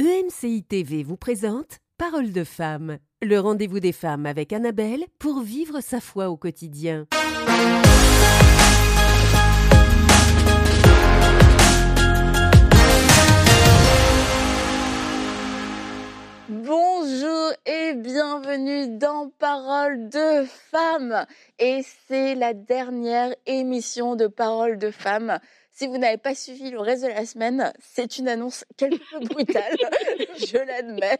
EMCI TV vous présente Parole de femme, le rendez-vous des femmes avec Annabelle pour vivre sa foi au quotidien. Bonjour et bienvenue dans Parole de femme. Et c'est la dernière émission de Parole de femme. Si vous n'avez pas suivi le reste de la semaine, c'est une annonce quelque peu brutale, je l'admets.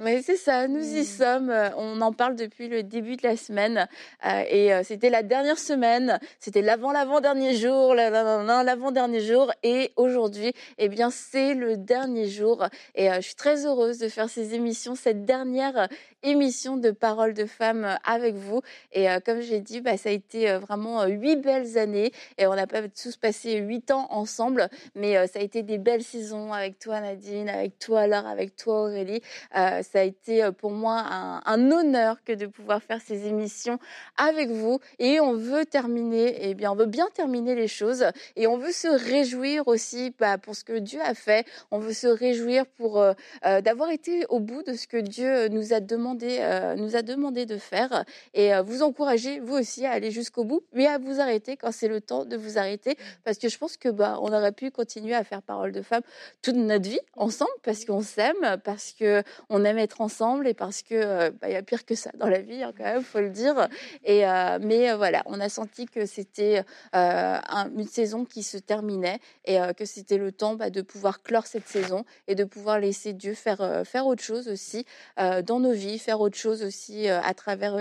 Mais c'est ça, nous y sommes. On en parle depuis le début de la semaine. Euh, et euh, c'était la dernière semaine, c'était l'avant-l'avant-dernier jour, l'avant-dernier jour. Et aujourd'hui, eh bien, c'est le dernier jour. Et euh, je suis très heureuse de faire ces émissions, cette dernière émission de Parole de femmes avec vous. Et comme j'ai dit, bah, ça a été vraiment huit belles années. Et on n'a pas tous passé huit temps ensemble, mais euh, ça a été des belles saisons avec toi Nadine, avec toi Laure, avec toi Aurélie. Euh, ça a été euh, pour moi un, honneur que de pouvoir faire ces émissions avec vous. Et on veut terminer, eh bien on veut bien terminer les choses, et on veut se réjouir aussi bah, pour ce que Dieu a fait. On veut se réjouir pour d'avoir été au bout de ce que Dieu nous a demandé, nous a demandé de faire, et vous encourager vous aussi à aller jusqu'au bout, mais à vous arrêter quand c'est le temps de vous arrêter, parce que je pense que bah, on aurait pu continuer à faire parole de femme toute notre vie ensemble parce qu'on s'aime, parce que on aime être ensemble et parce que euh, bah, il y a pire que ça dans la vie hein, quand même, faut le dire. Et euh, mais euh, voilà, on a senti que c'était une saison qui se terminait et que c'était le temps bah, de pouvoir clore cette saison et de pouvoir laisser Dieu faire faire autre chose aussi dans nos vies, faire autre chose aussi à travers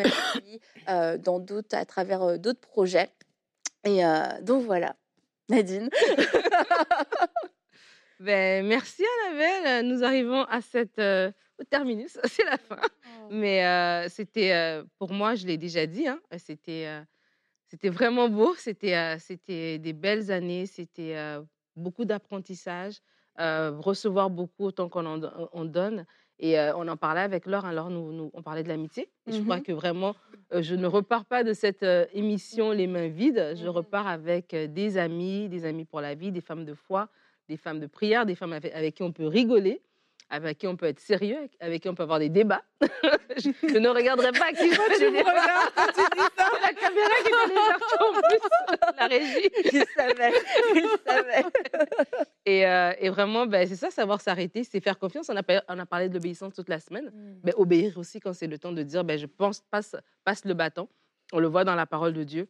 dans d'autres à travers d'autres projets. Et donc voilà. Nadine. ben, merci Annabelle. Nous arrivons à cette euh, au terminus, c'est la fin. Oh. Mais euh, c'était euh, pour moi, je l'ai déjà dit, hein, c'était c'était vraiment beau. C'était c'était des belles années. C'était beaucoup d'apprentissage, recevoir beaucoup autant qu'on en donne. Et on en parlait avec Laure. Alors, hein. nous, on parlait de l'amitié. je crois mmh que vraiment, je ne repars pas de cette émission les mains vides. Je mmh repars avec des amis, des amis pour la vie, des femmes de foi, des femmes de prière, des femmes avec qui on peut rigoler avec qui on peut être sérieux, avec qui on peut avoir des débats. je, ne regarderai pas qui fait des débats. La caméra qui fait des en plus, la régie. Il savait, il savait. Et, euh, et vraiment, ben, c'est ça, savoir s'arrêter, c'est faire confiance. On a, on a parlé de l'obéissance toute la semaine. Mm. Ben, obéir aussi quand c'est le temps de dire, ben, je pense, passe, passe le bâton. On le voit dans la parole de Dieu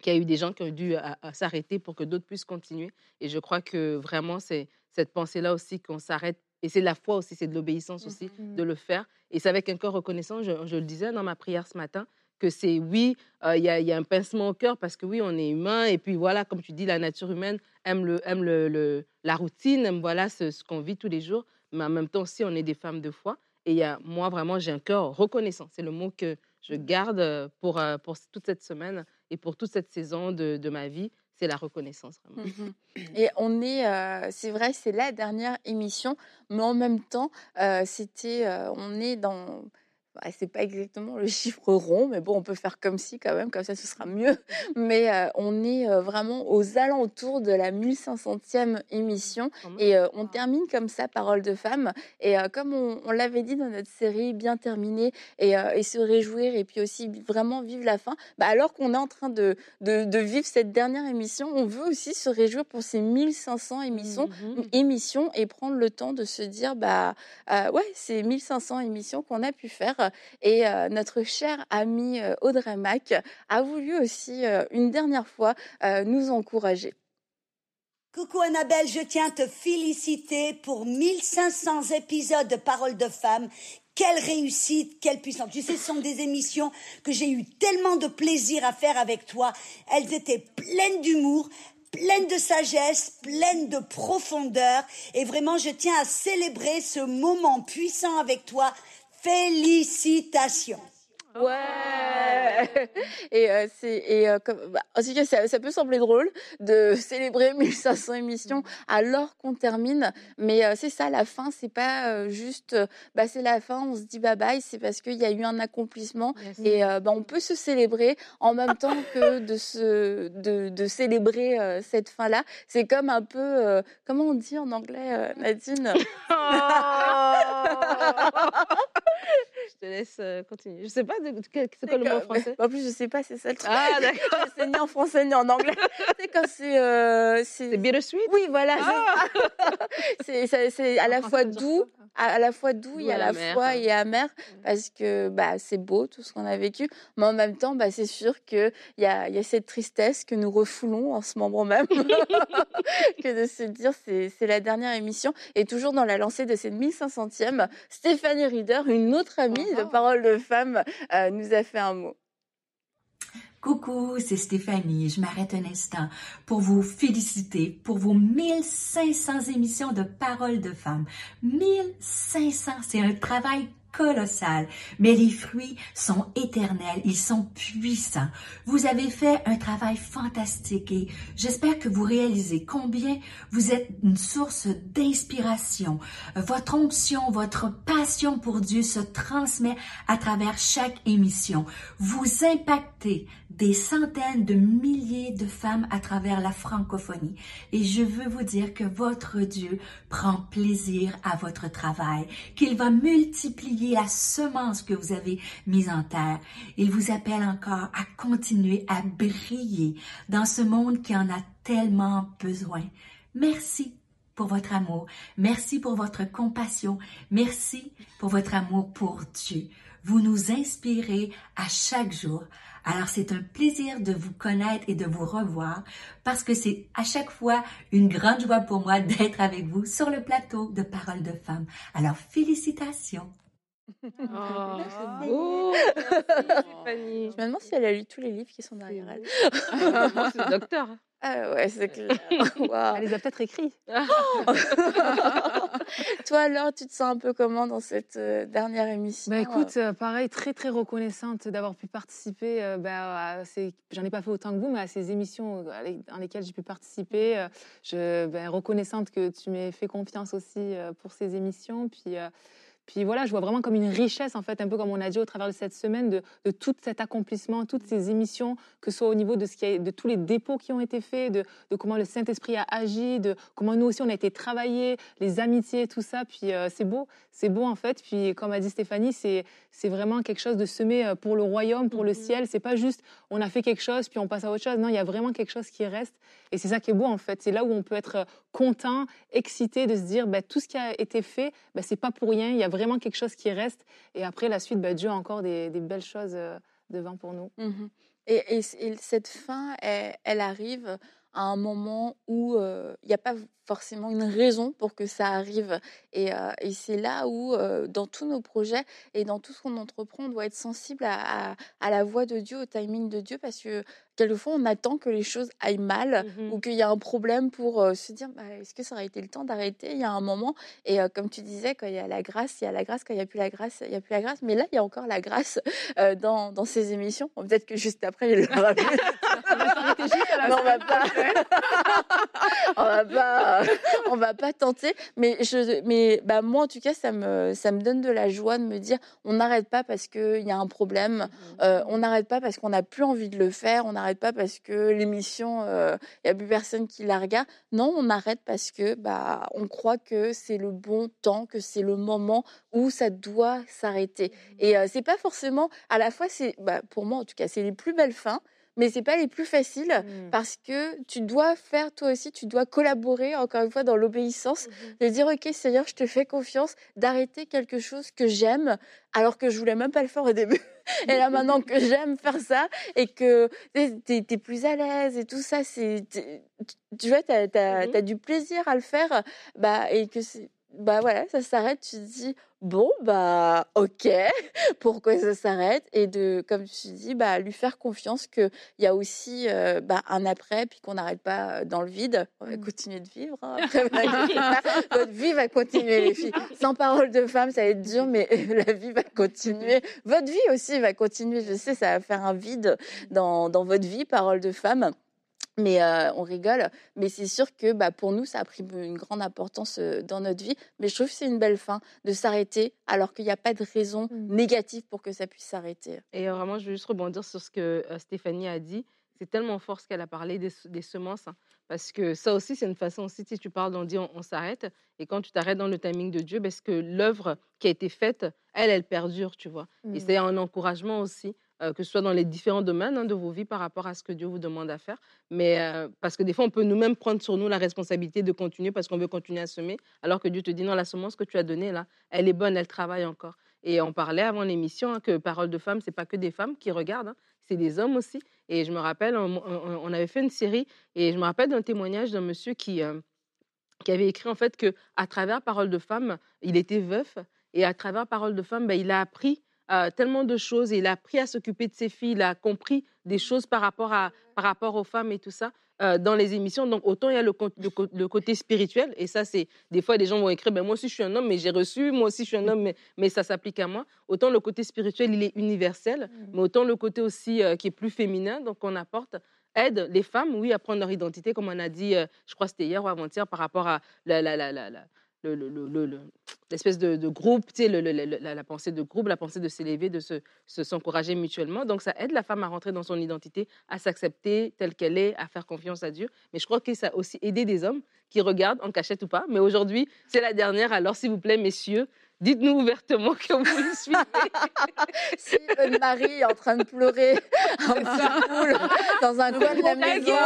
qu'il y a eu des gens qui ont dû s'arrêter pour que d'autres puissent continuer. Et je crois que vraiment, c'est cette pensée-là aussi qu'on s'arrête et c'est de la foi aussi, c'est de l'obéissance aussi mmh de le faire. Et c'est avec un cœur reconnaissant, je, le disais dans ma prière ce matin, que c'est oui, euh, il y, a un pincement au cœur parce que oui, on est humain. Et puis voilà, comme tu dis, la nature humaine aime, le, aime le, la routine, aime voilà, ce, qu'on vit tous les jours. Mais en même temps aussi, on est des femmes de foi. Et y a, moi, vraiment, j'ai un cœur reconnaissant. C'est le mot que je garde euh, pour, euh, pour toute cette semaine et pour toute cette saison de, de ma vie c'est la reconnaissance vraiment. Mmh Et on est, euh, c'est vrai, c'est la dernière émission, mais en même temps, euh, c'était, euh, on est dans bah, c'est pas exactement le chiffre rond, mais bon, on peut faire comme si quand même, comme ça ce sera mieux. Mais euh, on est euh, vraiment aux alentours de la 1500e émission et euh, on termine comme ça, Parole de femme. Et comme on, l'avait dit dans notre série, bien terminée et, et, se réjouir et puis aussi vraiment vivre la fin, bah, alors qu'on est en train de, de, vivre cette dernière émission, on veut aussi se réjouir pour ces 1500 émissions, mmh émissions et prendre le temps de se dire, bah ouais, c'est 1500 émissions qu'on a pu faire et euh, notre cher ami euh, Audrey Mac a voulu aussi euh, une dernière fois nous encourager. Coucou Annabelle, je tiens à te féliciter pour 1500 épisodes de Paroles de femmes. Quelle réussite, quelle puissance. Tu sais, ce sont des émissions que j'ai eu tellement de plaisir à faire avec toi. Elles étaient pleines d'humour, pleines de sagesse, pleines de profondeur. Et vraiment, je tiens à célébrer ce moment puissant avec toi. Félicitations. Ouais. Et euh, c'est et euh, comme bah, ça, ça, peut sembler drôle de célébrer 1500 émissions alors qu'on termine, mais euh, c'est ça la fin, c'est pas juste bah c'est la fin, on se dit bye bye, c'est parce qu'il y a eu un accomplissement et bah, on peut se célébrer en même temps que de se de, de célébrer cette fin là. C'est comme un peu comment on dit en anglais Nadine? Je te laisse continuer. Je sais pas, c'est quoi le mot français? En plus, je sais pas, c'est ça le truc. Ah, d'accord. c'est ni en français ni en anglais. c'est quand c'est. Euh, c'est bittersweet? Oui, voilà. C'est c'est à la fois doux, à, la fois doux et à la fois et amer, parce que bah, c'est beau tout ce qu'on a vécu, mais en même temps, bah, c'est sûr qu'il y a, y a cette tristesse que nous refoulons en ce moment même, que de se dire c'est la dernière émission. Et toujours dans la lancée de cette 1500e, Stéphanie Rieder, une autre amie de Parole de Femme, euh, nous a fait un mot. Coucou, c'est Stéphanie. Je m'arrête un instant pour vous féliciter pour vos 1500 émissions de Parole de Femmes. 1500, c'est un travail colossal, mais les fruits sont éternels, ils sont puissants. Vous avez fait un travail fantastique et j'espère que vous réalisez combien vous êtes une source d'inspiration. Votre onction, votre passion pour Dieu se transmet à travers chaque émission. Vous impactez des centaines de milliers de femmes à travers la francophonie. Et je veux vous dire que votre Dieu prend plaisir à votre travail, qu'il va multiplier la semence que vous avez mise en terre. Il vous appelle encore à continuer à briller dans ce monde qui en a tellement besoin. Merci pour votre amour. Merci pour votre compassion. Merci pour votre amour pour Dieu. Vous nous inspirez à chaque jour. Alors c'est un plaisir de vous connaître et de vous revoir parce que c'est à chaque fois une grande joie pour moi d'être avec vous sur le plateau de Paroles de Femmes. Alors félicitations. Oh, c'est beau. Je me demande si elle a lu tous les livres qui sont derrière elle. c'est le docteur. Ah ouais, c'est clair. Elle les a peut-être écrits. Toi alors, tu te sens un peu comment dans cette euh, dernière émission bah, écoute, euh, pareil, très très reconnaissante d'avoir pu participer. Euh, bah, J'en ai pas fait autant que vous, mais à ces émissions dans lesquelles j'ai pu participer, je ben, reconnaissante que tu m'aies fait confiance aussi pour ces émissions. Puis puis voilà, je vois vraiment comme une richesse, en fait, un peu comme on a dit au travers de cette semaine, de, tout cet accomplissement, toutes ces émissions, que ce soit au niveau de, ce qui a, de tous les dépôts qui ont été faits, de, comment le Saint-Esprit a agi, de comment nous aussi on a été travaillés, les amitiés, tout ça. Puis euh, c'est beau, c'est beau en fait. Puis comme a dit Stéphanie, c'est, c'est vraiment quelque chose de semé euh, pour le royaume, pour le mhm. ciel. C'est pas juste on a fait quelque chose puis on passe à autre chose. Non, il y a vraiment quelque chose qui reste. Et c'est ça qui est beau en fait. C'est là où on peut être euh, content, excité de se dire ben, tout ce qui a été fait, ben, c'est pas pour rien. Il y a vraiment quelque chose qui reste. Et après, la suite, bah, Dieu a encore des, belles choses euh, devant pour nous. Mmh et, cette fin, elle, arrive à un moment où euh, il n'y a pas forcément une raison pour que ça arrive. Et, euh, c'est là où, euh, dans tous nos projets et dans tout ce qu'on entreprend, on doit être sensible à, la voix de Dieu, au timing de Dieu, parce que quelquefois, on attend que les choses aillent mal mmh ou qu'il y a un problème pour euh, se dire bah, est-ce que ça aurait été le temps d'arrêter Il y a un moment? Et comme tu disais, quand il y a la grâce, il y a la grâce. Quand il n'y a plus la grâce, il n'y a plus la grâce. Mais là, il y a encore la grâce dans, dans, ces émissions. Peut-être que juste après, il on va pas. on va pas on va pas tenter. Mais, je, mais bah, moi, en tout cas, ça me, ça me donne de la joie de me dire on n'arrête pas parce qu'il y a un problème, mmh. euh, on n'arrête pas parce qu'on n'a plus envie de le faire, on n'arrête pas parce que l'émission, il euh, n'y a plus personne qui la regarde. Non, on arrête parce que bah, on croit que c'est le bon temps, que c'est le moment où ça doit s'arrêter. Mmh. Et euh, c'est pas forcément, à la fois, c'est bah, pour moi en tout cas, c'est les plus belles fins mais c'est pas les plus faciles mmh. parce que tu dois faire toi aussi, tu dois collaborer encore une fois dans l'obéissance, mmh de dire ok Seigneur, je te fais confiance, d'arrêter quelque chose que j'aime alors que je voulais même pas le faire au début. Et là maintenant que j'aime faire ça et que tu es, plus à l'aise et tout ça, c'est tu vois, tu as, mmh as, du plaisir à le faire, bah et que bah voilà, ça s'arrête, tu te dis bon bah ok, pourquoi ça s'arrête? Et de comme tu dis bah lui faire confiance que il y a aussi euh, bah, un après puis qu'on n'arrête pas dans le vide, on va mmh. continuer de vivre. Hein, Votre vie va continuer les filles. Sans parole de femme, ça va être dur, mais la vie va continuer. Votre vie aussi va continuer. Je sais, ça va faire un vide dans, dans votre vie, parole de femme. Mais euh, on rigole, mais c'est sûr que bah, pour nous, ça a pris une grande importance euh, dans notre vie. Mais je trouve que c'est une belle fin de s'arrêter alors qu'il n'y a pas de raison mmh. négative pour que ça puisse s'arrêter. Et euh, vraiment, je veux juste rebondir sur ce que Stéphanie a dit. C'est tellement fort ce qu'elle a parlé des, semences. Hein. Parce que ça aussi, c'est une façon aussi, si tu parles d'on dit on, s'arrête. Et quand tu t'arrêtes dans le timing de Dieu, parce que l'œuvre qui a été faite, elle, elle perdure, tu vois. Et c'est un encouragement aussi, euh, que ce soit dans les différents domaines hein, de vos vies par rapport à ce que Dieu vous demande à faire. Mais euh, parce que des fois, on peut nous-mêmes prendre sur nous la responsabilité de continuer parce qu'on veut continuer à semer, alors que Dieu te dit non, la semence que tu as donnée là, elle est bonne, elle travaille encore. Et on parlait avant l'émission hein, que Parole de femme, c'est pas que des femmes qui regardent, hein, c'est des hommes aussi. Et je me rappelle, on, avait fait une série et je me rappelle d'un témoignage d'un monsieur qui, euh, qui avait écrit en fait que à travers Parole de femme, il était veuf et à travers Parole de femme, ben, il a appris euh, tellement de choses et il a appris à s'occuper de ses filles, il a compris des choses par rapport, à, par rapport aux femmes et tout ça. Euh, dans les émissions. Donc, autant il y a le, le, côté spirituel, et ça, c'est des fois, des gens vont écrire ben, Moi aussi, je suis un homme, mais j'ai reçu, moi aussi, je suis un homme, mais, mais ça s'applique à moi. Autant le côté spirituel, il est universel, mmh. mais autant le côté aussi euh, qui est plus féminin, donc on apporte aide les femmes, oui, à prendre leur identité, comme on a dit, euh, je crois que c'était hier ou avant-hier, par rapport à la, la, la, la l'espèce de, groupe, tu sais, la, pensée de groupe, la pensée de s'élever, de se, s'encourager mutuellement. Donc, ça aide la femme à rentrer dans son identité, à s'accepter telle qu'elle est, à faire confiance à Dieu. Mais je crois que ça a aussi aidé des hommes qui regardent en cachette ou pas. Mais aujourd'hui, c'est la dernière. Alors, s'il vous plaît, messieurs, Dites-nous ouvertement que vous le suivez. si une Marie est en train de pleurer en poule dans un coin de la maison,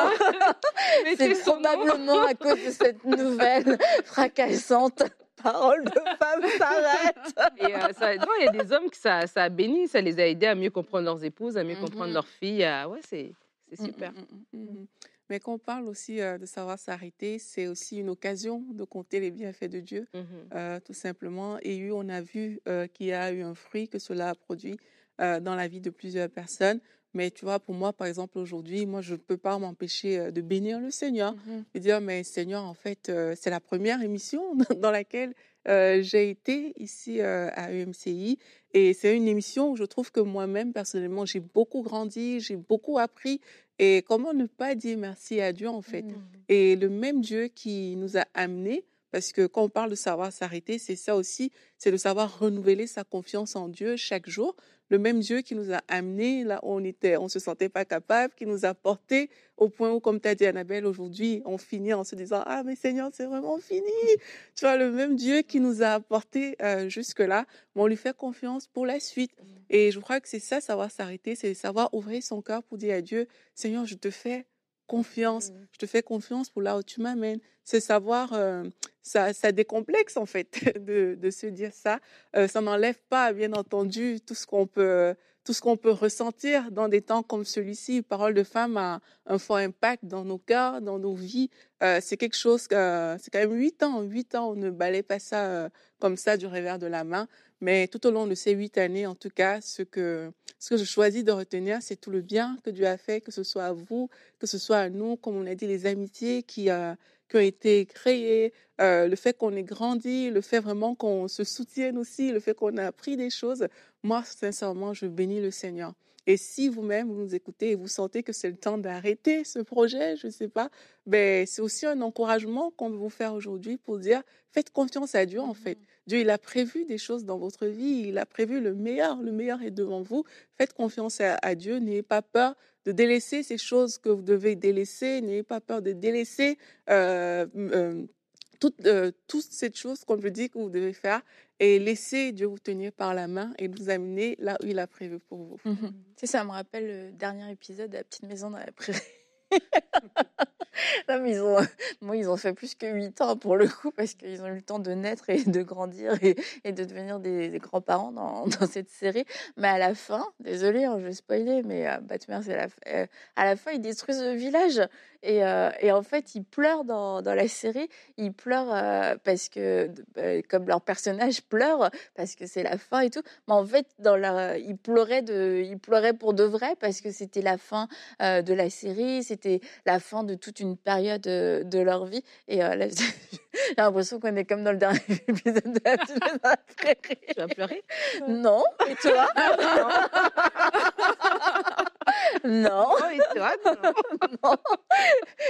c'est probablement à cause de cette nouvelle fracassante parole de femme s'arrête. Et euh, il y a des hommes que ça, ça a béni, ça les a aidés à mieux comprendre leurs épouses, à mieux mm-hmm. comprendre leurs filles. ouais, c'est mm, super. Mm, mm, mais quand on parle aussi euh, de savoir s'arrêter, c'est aussi une occasion de compter les bienfaits de Dieu, mmh euh, tout simplement. Et on a vu euh, qu'il y a eu un fruit que cela a produit dans la vie de plusieurs personnes. Mais tu vois, pour moi, par exemple, aujourd'hui, moi, je ne peux pas m'empêcher de bénir le Seigneur. Mmh de dire, mais Seigneur, en fait, c'est la première émission dans laquelle j'ai été ici à UMCI. Et c'est une émission où je trouve que moi-même, personnellement, j'ai beaucoup grandi, j'ai beaucoup appris. Et comment ne pas dire merci à Dieu, en fait? Mmh. Et le même Dieu qui nous a amenés, parce que quand on parle de savoir s'arrêter, c'est ça aussi, c'est de savoir renouveler sa confiance en Dieu chaque jour le même Dieu qui nous a amenés là où on était, on se sentait pas capable, qui nous a portés au point où, comme tu as dit Annabelle, aujourd'hui, on finit en se disant ah mais Seigneur c'est vraiment fini. Tu vois le même Dieu qui nous a apportés euh, jusque là, mais on lui fait confiance pour la suite. Et je crois que c'est ça savoir s'arrêter, c'est savoir ouvrir son cœur pour dire à Dieu Seigneur je te fais confiance. Je te fais confiance pour là où tu m'amènes. C'est savoir, euh, ça, décomplexe en fait de, se dire ça. Euh, ça n'enlève pas, bien entendu, tout ce qu'on peut, tout ce qu'on peut ressentir dans des temps comme celui-ci. Parole de femme a un fort impact dans nos cœurs, dans nos vies. Euh, c'est quelque chose, c'est quand même huit ans. Huit ans, on ne balaye pas ça comme ça du revers de la main. Mais tout au long de ces huit années, en tout cas, ce que, ce que je choisis de retenir, c'est tout le bien que Dieu a fait, que ce soit à vous, que ce soit à nous, comme on a dit, les amitiés qui, euh, qui ont été créées, euh, le fait qu'on ait grandi, le fait vraiment qu'on se soutienne aussi, le fait qu'on a appris des choses. Moi, sincèrement, je bénis le Seigneur. Et si vous-même, vous nous écoutez et vous sentez que c'est le temps d'arrêter ce projet, je ne sais pas, ben, c'est aussi un encouragement qu'on veut vous faire aujourd'hui pour dire, faites confiance à Dieu, en fait. Mmh Dieu, il a prévu des choses dans votre vie, il a prévu le meilleur, le meilleur est devant vous. Faites confiance à, Dieu, n'ayez pas peur de délaisser ces choses que vous devez délaisser, n'ayez pas peur de délaisser euh, euh, toutes, euh, toutes ces choses qu'on vous dit que vous devez faire et laissez Dieu vous tenir par la main et vous amener là où il a prévu pour vous. Mmh C'est ça me rappelle le dernier épisode de La petite maison dans la prairie. non, mais ils ont, fait plus que 8 ans pour le coup, parce qu'ils ont eu le temps de naître et de grandir et, de devenir des, grands-parents dans, dans, cette série. Mais à la fin, désolé, hein, je vais spoiler, mais euh, Batman, c'est la, euh, à la fin, ils détruisent le village. Et, euh, et, en fait, ils pleurent dans, dans la série. Ils pleurent euh, parce que, bah, comme leur personnage pleure, parce que c'est la fin et tout. Mais en fait, dans leur, ils, pleuraient de, ils pleuraient pour de vrai parce que c'était la fin euh, de la série, c'était la fin de toute une période de leur vie. Et là, j'ai l'impression qu'on est comme dans le dernier épisode de la, Tu vas pleurer? Non. Et toi? Non. Oh, et toi Non.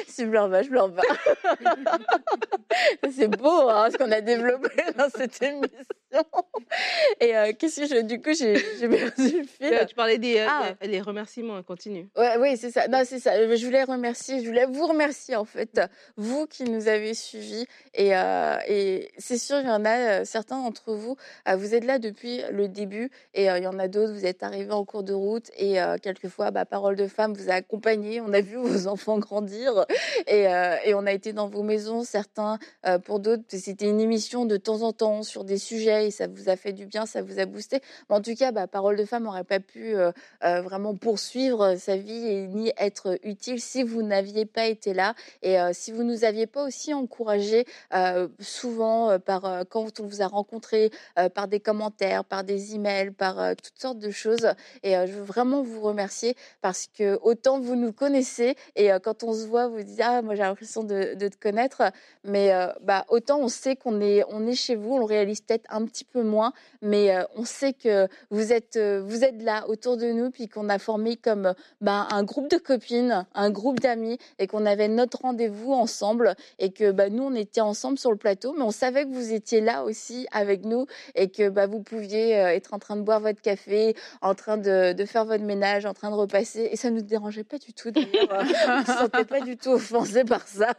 Si pleure pas, je pleure pas. C'est beau hein, ce qu'on a développé dans cette émission. Et euh, qu'est-ce que je, du coup, j'ai perdu le fil. Tu parlais des, ah. les remerciements, continue. Ouais, oui, c'est ça. Non, c'est ça. Je voulais remercier, je voulais vous remercier en fait, vous qui nous avez suivis. Et, euh, et c'est sûr, il y en a certains d'entre vous, vous êtes là depuis le début, et il y en a d'autres, vous êtes arrivés en cours de route, et quelquefois, bah, Parole de femme vous a accompagné. On a vu vos enfants grandir, et, et on a été dans vos maisons. Certains, pour d'autres, c'était une émission de temps en temps sur des sujets et ça vous a fait du bien, ça vous a boosté. En tout cas, bah, Parole de femme n'aurait pas pu euh, euh, vraiment poursuivre sa vie et ni être utile si vous n'aviez pas été là et euh, si vous nous aviez pas aussi encouragé souvent par quand on vous a rencontré par des commentaires, par des emails, par toutes sortes de choses. Et je veux vraiment vous remercier parce que autant vous nous connaissez et quand on se voit, vous dites ah moi j'ai l'impression de, te connaître, mais bah autant on sait qu'on est on est chez vous, on réalise peut-être un petit peu moins, mais euh, on sait que vous êtes, euh, vous êtes là autour de nous, puis qu'on a formé comme bah, un groupe de copines, un groupe d'amis, et qu'on avait notre rendez-vous ensemble, et que bah, nous, on était ensemble sur le plateau, mais on savait que vous étiez là aussi avec nous, et que bah, vous pouviez euh, être en train de boire votre café, en train de faire votre ménage, en train de repasser, et ça ne nous dérangeait pas du tout d'ailleurs. on ne se sentait pas du tout offensé par ça.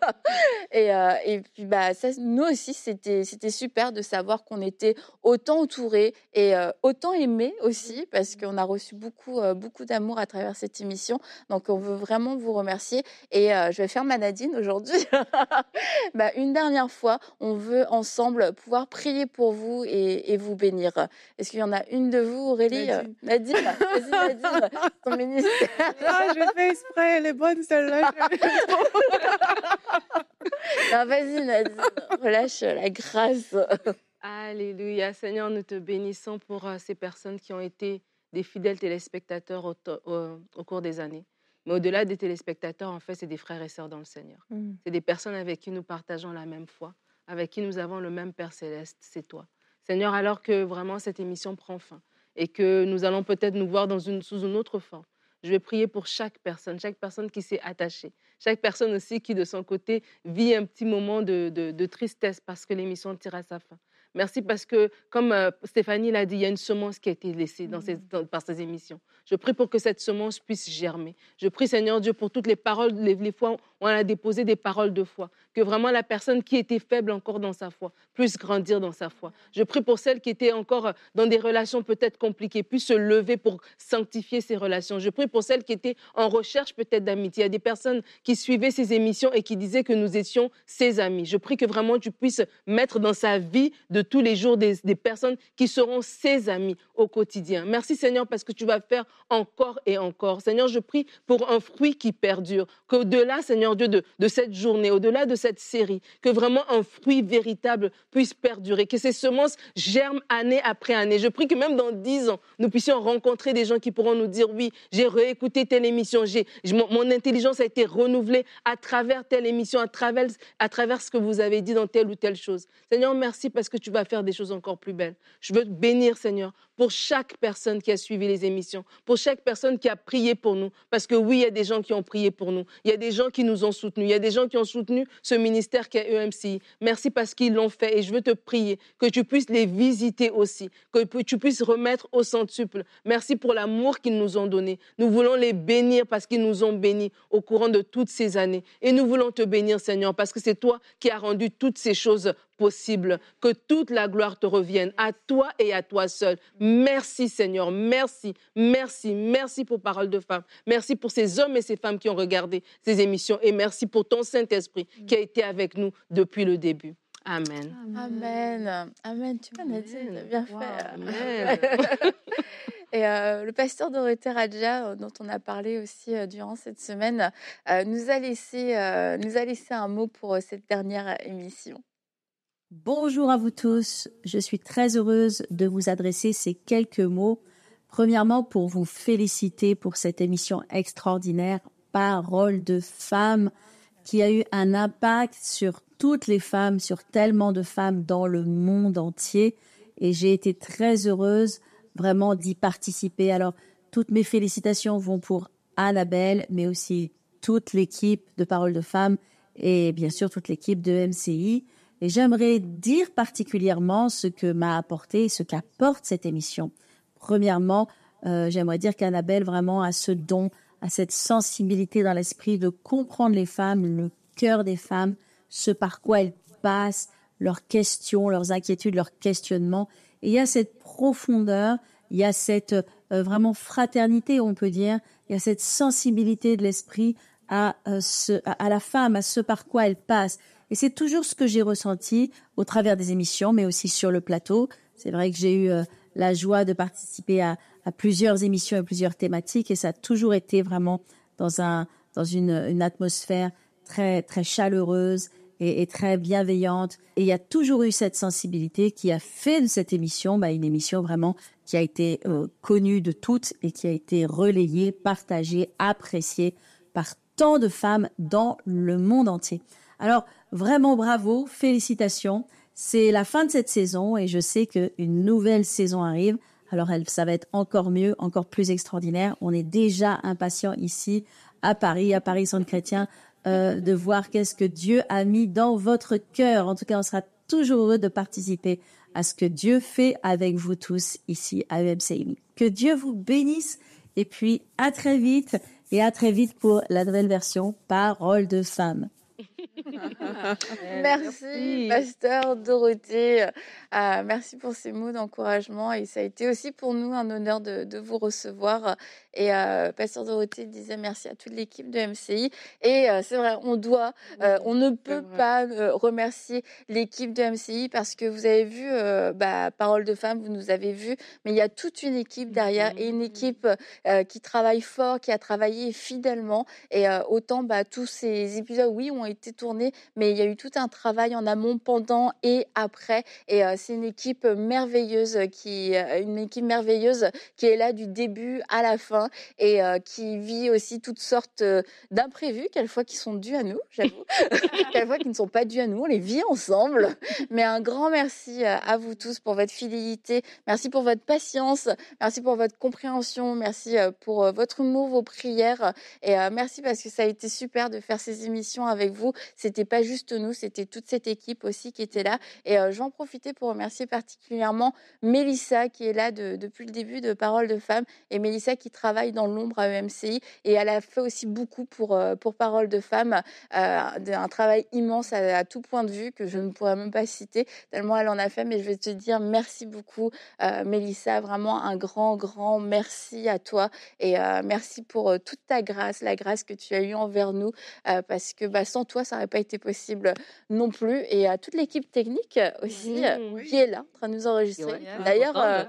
Et, et puis, bah, ça, nous aussi, c'était super de savoir qu'on était autant entouré et euh, autant aimé aussi, parce qu'on a reçu beaucoup, euh, beaucoup d'amour à travers cette émission. Donc, on veut vraiment vous remercier. Et euh, je vais faire ma Nadine aujourd'hui. bah, une dernière fois, on veut ensemble pouvoir prier pour vous et, vous bénir. Est-ce qu'il y en a une de vous, Aurélie? Nadine, vas-y, Nadine, ton ministère. Ah, je fais exprès, elle est bonne celle-là. vas-y, Nadine, relâche la grâce. Alléluia. Seigneur, nous te bénissons pour euh, ces personnes qui ont été des fidèles téléspectateurs au, cours des années. Mais au-delà des téléspectateurs, en fait, c'est des frères et sœurs dans le Seigneur. Mm. C'est des personnes avec qui nous partageons la même foi, avec qui nous avons le même Père céleste, c'est toi. Seigneur, alors que vraiment cette émission prend fin et que nous allons peut-être nous voir dans une, sous une autre forme, je vais prier pour chaque personne, chaque personne qui s'est attachée, chaque personne aussi qui, de son côté, vit un petit moment de, de tristesse parce que l'émission tire à sa fin. Merci parce que, comme euh, Stéphanie l'a dit, il y a une semence qui a été laissée dans ces, mmh. par ces émissions. Je prie pour que cette semence puisse germer. Je prie, Seigneur Dieu, pour toutes les paroles, les, fois où on a déposé des paroles de foi. Que vraiment la personne qui était faible encore dans sa foi puisse grandir dans sa foi. Je prie pour celles qui étaient encore euh, dans des relations peut-être compliquées, puissent se lever pour sanctifier ces relations. Je prie pour celles qui étaient en recherche peut-être d'amitié. Il y a des personnes qui suivaient ces émissions et qui disaient que nous étions ses amis. Je prie que vraiment tu puisses mettre dans sa vie de tous les jours des, personnes qui seront ses amis au quotidien. Merci Seigneur parce que tu vas faire encore et encore. Seigneur, je prie pour un fruit qui perdure, qu'au-delà, Seigneur Dieu, de, cette journée, au-delà de cette série, que vraiment un fruit véritable puisse perdurer, que ces semences germent année après année. Je prie que même dans dix ans, nous puissions rencontrer des gens qui pourront nous dire, oui, j'ai réécouté telle émission, j'ai, mon, intelligence a été renouvelée à travers telle émission, à travers, à travers ce que vous avez dit dans telle ou telle chose. Seigneur, merci parce que tu vas faire des choses encore plus belles. Je veux te bénir, Seigneur, pour chaque personne qui a suivi les émissions, pour chaque personne qui a prié pour nous. Parce que oui, il y a des gens qui ont prié pour nous. Il y a des gens qui nous soutenus. Il y a des gens qui ont soutenu ce ministère qui est EMCI. Merci parce qu'ils l'ont fait. Et je veux te prier que tu puisses les visiter aussi, que tu puisses remettre au centuple. Merci pour l'amour qu'ils nous ont donné. Nous voulons les bénir parce qu'ils nous ont bénis au courant de toutes ces années. Et nous voulons te bénir, Seigneur, parce que c'est toi qui as rendu toutes ces choses possible. Que toute la gloire te revienne à toi et à toi seul. Merci Seigneur, merci, merci, merci pour Parole de femme. Merci pour ces hommes et ces femmes qui ont regardé ces émissions et merci pour ton Saint-Esprit qui a été avec nous depuis le début. Amen. Amen. Amen. Tu m'as dit, bien fait. Amen. Et euh, le pasteur Dorothée Raja, euh, dont on a parlé aussi euh, durant cette semaine, nous, a laissé, nous a laissé un mot pour cette dernière émission. Bonjour à vous tous. Je suis très heureuse de vous adresser ces quelques mots. Premièrement, pour vous féliciter pour cette émission extraordinaire, Parole de femmes, qui a eu un impact sur toutes les femmes, sur tellement de femmes dans le monde entier. Et j'ai été très heureuse vraiment d'y participer. Alors, toutes mes félicitations vont pour Annabelle, mais aussi toute l'équipe de Parole de femmes et bien sûr toute l'équipe de MCI Et j'aimerais dire particulièrement ce que m'a apporté, ce qu'apporte cette émission. Premièrement, euh, j'aimerais dire qu'Annabelle vraiment a ce don, a cette sensibilité dans l'esprit de comprendre les femmes, le cœur des femmes, ce par quoi elles passent, leurs questions, leurs inquiétudes, leurs questionnements. Et il y a cette profondeur, il y a cette euh, vraiment fraternité, on peut dire, il y a cette sensibilité de l'esprit à, euh, à la femme, à ce par quoi elle passe. Et c'est toujours ce que j'ai ressenti au travers des émissions, mais aussi sur le plateau. C'est vrai que j'ai eu euh, la joie de participer à, plusieurs émissions et plusieurs thématiques, et ça a toujours été vraiment dans un dans une, une atmosphère très très chaleureuse et, et, très bienveillante. Et il y a toujours eu cette sensibilité qui a fait de cette émission bah, une émission vraiment qui a été euh, connue de toutes et qui a été relayée, partagée, appréciée par tant de femmes dans le monde entier. Alors, vraiment bravo, félicitations. C'est la fin de cette saison et je sais qu'une nouvelle saison arrive. Alors, elle, ça va être encore mieux, encore plus extraordinaire. On est déjà impatient ici à Paris, à Paris Centre Chrétien, euh, de voir qu'est-ce que Dieu a mis dans votre cœur. En tout cas, on sera toujours heureux de participer à ce que Dieu fait avec vous tous ici à UMCI. Que Dieu vous bénisse et puis à très vite et à très vite pour la nouvelle version Parole de femme. merci, pasteur Dorothée. Euh, merci pour ces mots d'encouragement et ça a été aussi pour nous un honneur de, de vous recevoir. Et euh, pasteur Dorothée disait merci à toute l'équipe de MCI. Et euh, c'est vrai, on doit, on ne peut pas remercier l'équipe de MCI parce que vous avez vu, bah, Parole de femme, vous nous avez vu, mais il y a toute une équipe derrière et une équipe qui travaille fort, qui a travaillé fidèlement. Et autant, bah, tous ces épisodes, oui, ont été tournés, mais il y a eu tout un travail en amont, pendant et après. Et c'est une équipe merveilleuse qui, une équipe merveilleuse qui est là du début à la fin et qui vit aussi toutes sortes d'imprévus, quelquefois qui sont dus à nous, j'avoue, quelquefois qui ne sont pas dus à nous. On les vit ensemble. Mais un grand merci à vous tous pour votre fidélité. Merci pour votre patience. Merci pour votre compréhension. Merci pour votre humour, vos prières. Et merci parce que ça a été super de faire ces émissions avec vous. C'était pas juste nous, c'était toute cette équipe aussi qui était là. Et euh, j'en profitais pour remercier particulièrement Mélissa qui est là de, depuis le début de Parole de Femmes et Mélissa qui travaille dans l'ombre à EMCI et elle a fait aussi beaucoup pour, euh, pour Parole de Femmes, euh, un travail immense à, tout point de vue que je ne pourrais même pas citer tellement elle en a fait. Mais je vais te dire merci beaucoup euh, Mélissa, vraiment un grand, grand merci à toi et euh, merci pour toute ta grâce, la grâce que tu as eue envers nous parce que bah, sans toi, ça n'aurait pas été possible non plus. Et à toute l'équipe technique aussi mmh, qui est là, en train de nous enregistrer. D'ailleurs, euh,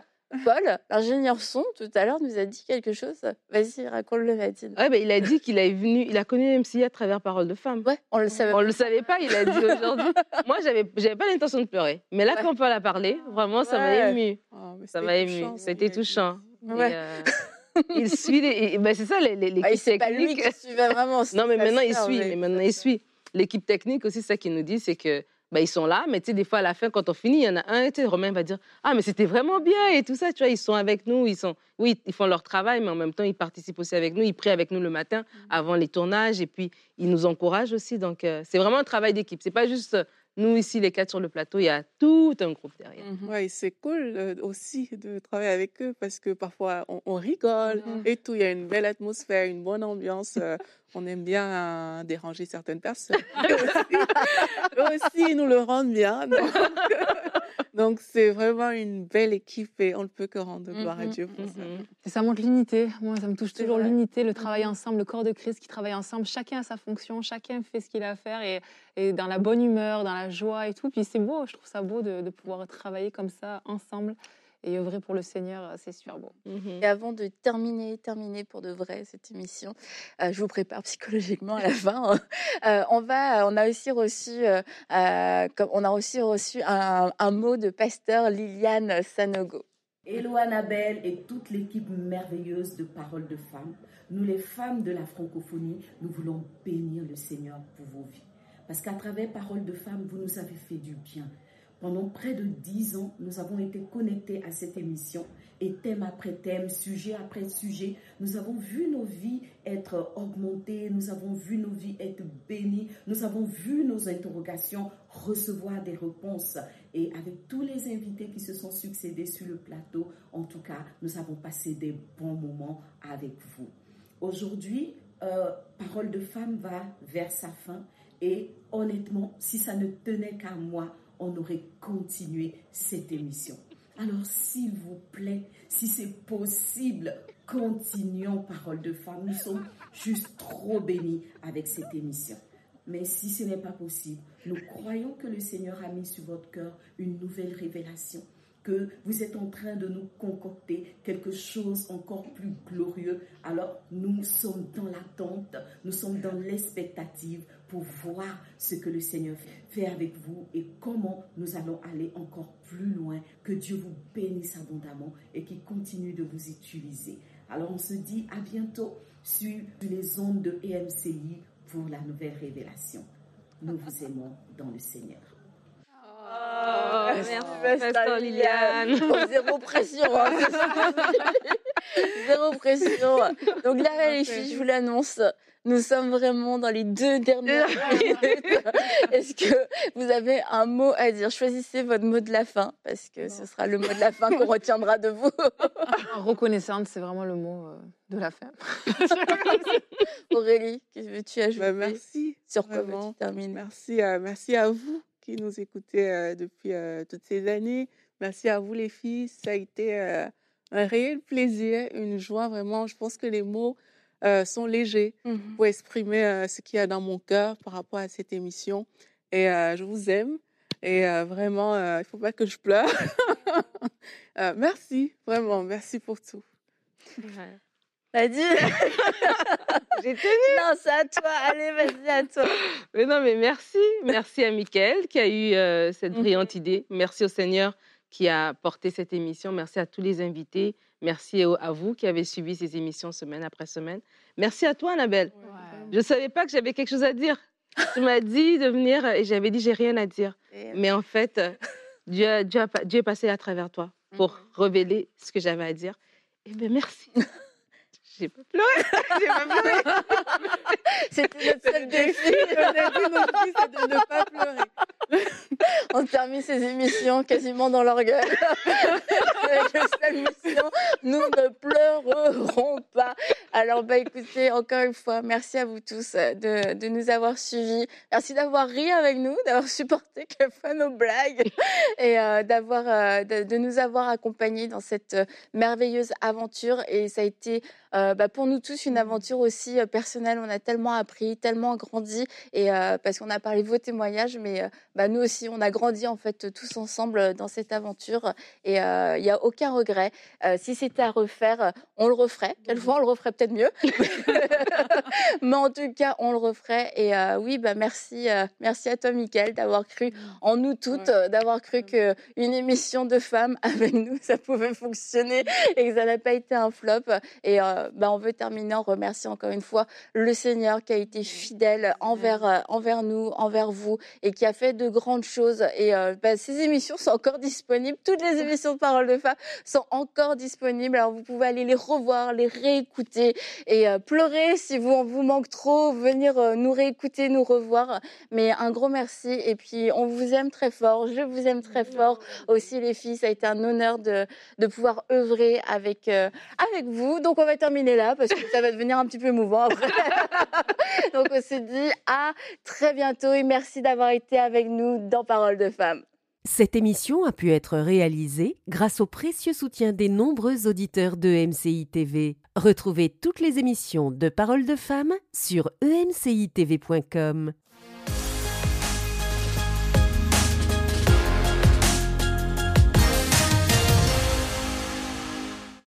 Paul, l'ingénieur son, tout à l'heure, nous a dit quelque chose. Vas-y, raconte-le, Mathilde. Ouais, bah, il a dit qu'il est venu, il a connu MCI à travers Parole de Femme. Ouais, on le savait. On le savait pas, il a dit aujourd'hui. Moi, j'avais, j'avais pas l'intention de pleurer. Mais là, ouais. quand Paul a parlé, vraiment, ça m'a ému. Oh, ça m'a ému. C'était touchant. Ouais. Et, euh, il suit les, ben c'est ça les, les ah, c'est pas lui qui suivait vraiment. non mais maintenant il suit, mais maintenant il suit. L'équipe technique aussi, ça qu'il nous dit, c'est que ben, ils sont là, mais tu sais, des fois, à la fin, quand on finit, il y en a un, tu sais, Romain va dire Ah, mais c'était vraiment bien et tout ça, tu vois, ils sont avec nous, ils sont, oui, ils font leur travail, mais en même temps, ils participent aussi avec nous, ils prient avec nous le matin avant les tournages et puis ils nous encouragent aussi. Donc, euh, c'est vraiment un travail d'équipe. C'est pas juste nous, ici, les quatre sur le plateau, il y a tout un groupe derrière. Mmh. Oui, c'est cool euh, aussi de travailler avec eux parce que parfois, on, on rigole mmh. et tout. Il y a une belle atmosphère, une bonne ambiance. Euh, on aime bien euh, déranger certaines personnes. eux aussi, ils nous le rendent bien. Donc, donc c'est vraiment une belle équipe et on ne peut que rendre gloire mmh, à Dieu pour mmh. ça. Ça montre l'unité. Moi, ça me touche toujours l'unité, le travail ensemble, le corps de Christ qui travaille ensemble. Chacun a sa fonction, chacun fait ce qu'il a à faire et, et, dans la bonne humeur, dans la joie et tout. Puis c'est beau, je trouve ça beau de, de pouvoir travailler comme ça ensemble et œuvrer pour le Seigneur, c'est super beau. Mmh. Et avant de terminer, terminer pour de vrai cette émission, euh, je vous prépare psychologiquement à la fin. euh, on va, on a aussi reçu, euh, on a aussi reçu un, un, mot de pasteur Liliane Sanogo. Hello Annabelle et toute l'équipe merveilleuse de Paroles de Femmes. Nous les femmes de la francophonie, nous voulons bénir le Seigneur pour vos vies. Parce qu'à travers Paroles de Femmes, vous nous avez fait du bien Pendant près de dix ans, nous avons été connectés à cette émission et thème après thème, sujet après sujet, nous avons vu nos vies être augmentées, nous avons vu nos vies être bénies, nous avons vu nos interrogations recevoir des réponses. Et avec tous les invités qui se sont succédés sur le plateau, en tout cas, nous avons passé des bons moments avec vous. Aujourd'hui, euh, Parole de femme va vers sa fin et honnêtement, si ça ne tenait qu'à moi, on aurait continué cette émission. Alors, s'il vous plaît, si c'est possible, continuons Parole de femme. Nous sommes juste trop bénis avec cette émission. Mais si ce n'est pas possible, nous croyons que le Seigneur a mis sur votre cœur une nouvelle révélation, que vous êtes en train de nous concocter quelque chose encore plus glorieux. Alors nous sommes dans l'attente, nous sommes dans l'expectative pour voir ce que le Seigneur fait avec vous et comment nous allons aller encore plus loin. Que Dieu vous bénisse abondamment et qu'il continue de vous utiliser. Alors on se dit à bientôt sur les ondes de EMCI pour la nouvelle révélation. Nous vous aimons dans le Seigneur. Oh, merci, Pastor Liliane. zéro pression. Hein, zéro pression. Donc là, les filles, je vous l'annonce. Nous sommes vraiment dans les deux dernières minutes. Est-ce que vous avez un mot à dire? Choisissez votre mot de la fin, parce que ce sera le mot de la fin qu'on retiendra de vous. Reconnaissante, c'est vraiment le mot euh, de la fin. Aurélie, que veux-tu ajouter bah, Merci. Sur quoi tu termines Merci, à, merci à vous qui nous écoutez euh, depuis euh, toutes ces années. Merci à vous les filles. Ça a été un réel plaisir, une joie vraiment. Je pense que les mots euh, sont légers mmh pour exprimer euh, ce qu'il y a dans mon cœur par rapport à cette émission. Et euh, je vous aime. Et vraiment, il ne faut pas que je pleure. merci, vraiment, merci pour tout. T'as dit? J'ai tenu. Non, c'est à toi. Allez, vas-y, à toi. Mais non, mais merci. Merci à Mickaël qui a eu cette mmh brillante idée. Merci au Seigneur qui a porté cette émission. Merci à tous les invités. Merci à vous qui avez suivi ces émissions semaine après semaine. Merci à toi, Annabelle. Je ne savais pas que j'avais quelque chose à dire. Tu m'as dit de venir et j'avais dit j'ai rien à dire. Mais en fait, Dieu, Dieu, Dieu, est passé à travers toi pour mhm. révéler ce que j'avais à dire. Et bien, merci. J'ai pas pleuré. J'ai pas pleuré. C'était notre seul défi. Notre défi, c'est de ne pas pleurer. On termine ces émissions quasiment dans. Avec cette mission, nous ne pleurerons pas. Alors, bah, écoutez, encore une fois, merci à vous tous de, de nous avoir suivis. Merci d'avoir ri avec nous, d'avoir supporté quelquefois nos blagues et euh, d'avoir, euh, de, de, nous avoir accompagnés dans cette merveilleuse aventure. Et ça a été euh, bah, pour nous tous une aventure aussi euh, personnelle. On a tellement appris, tellement grandi, et euh, parce qu'on a parlé de vos témoignages, mais bah, nous aussi, on a grandi en fait tous ensemble dans cette aventure, et il n'y a aucun regret. si c'était à refaire, on le referait. Quelquefois, on le referait peut-être mieux, mais en tout cas, on le referait. Et oui, bah merci, merci à toi, Mickaël, d'avoir cru mmh. en nous toutes, d'avoir cru que une émission de femmes avec nous, ça pouvait fonctionner et que ça n'a pas été un flop. Et bah, on veut terminer en remerciant encore une fois le Seigneur qui a été fidèle envers, euh, envers nous, envers vous et qui a fait de grandes choses. Et euh, bah, ces émissions sont encore disponibles. Toutes les émissions de Parole de Femmes sont encore disponibles. Alors vous pouvez aller les revoir, les réécouter et euh, pleurer si vous, on vous manque trop, venir nous réécouter, nous revoir. Mais un gros merci. Et puis on vous aime très fort. Je vous aime très fort aussi les filles. Ça a été un honneur de, de pouvoir œuvrer avec, avec vous. Donc on va terminer terminer là parce que ça va devenir un petit peu émouvant après. Donc on se dit à très bientôt et merci d'avoir été avec nous dans Parole de femmes. Cette émission a pu être réalisée grâce au précieux soutien des nombreux auditeurs de MCI TV. Retrouvez toutes les émissions de Parole de femmes sur emcitv.com.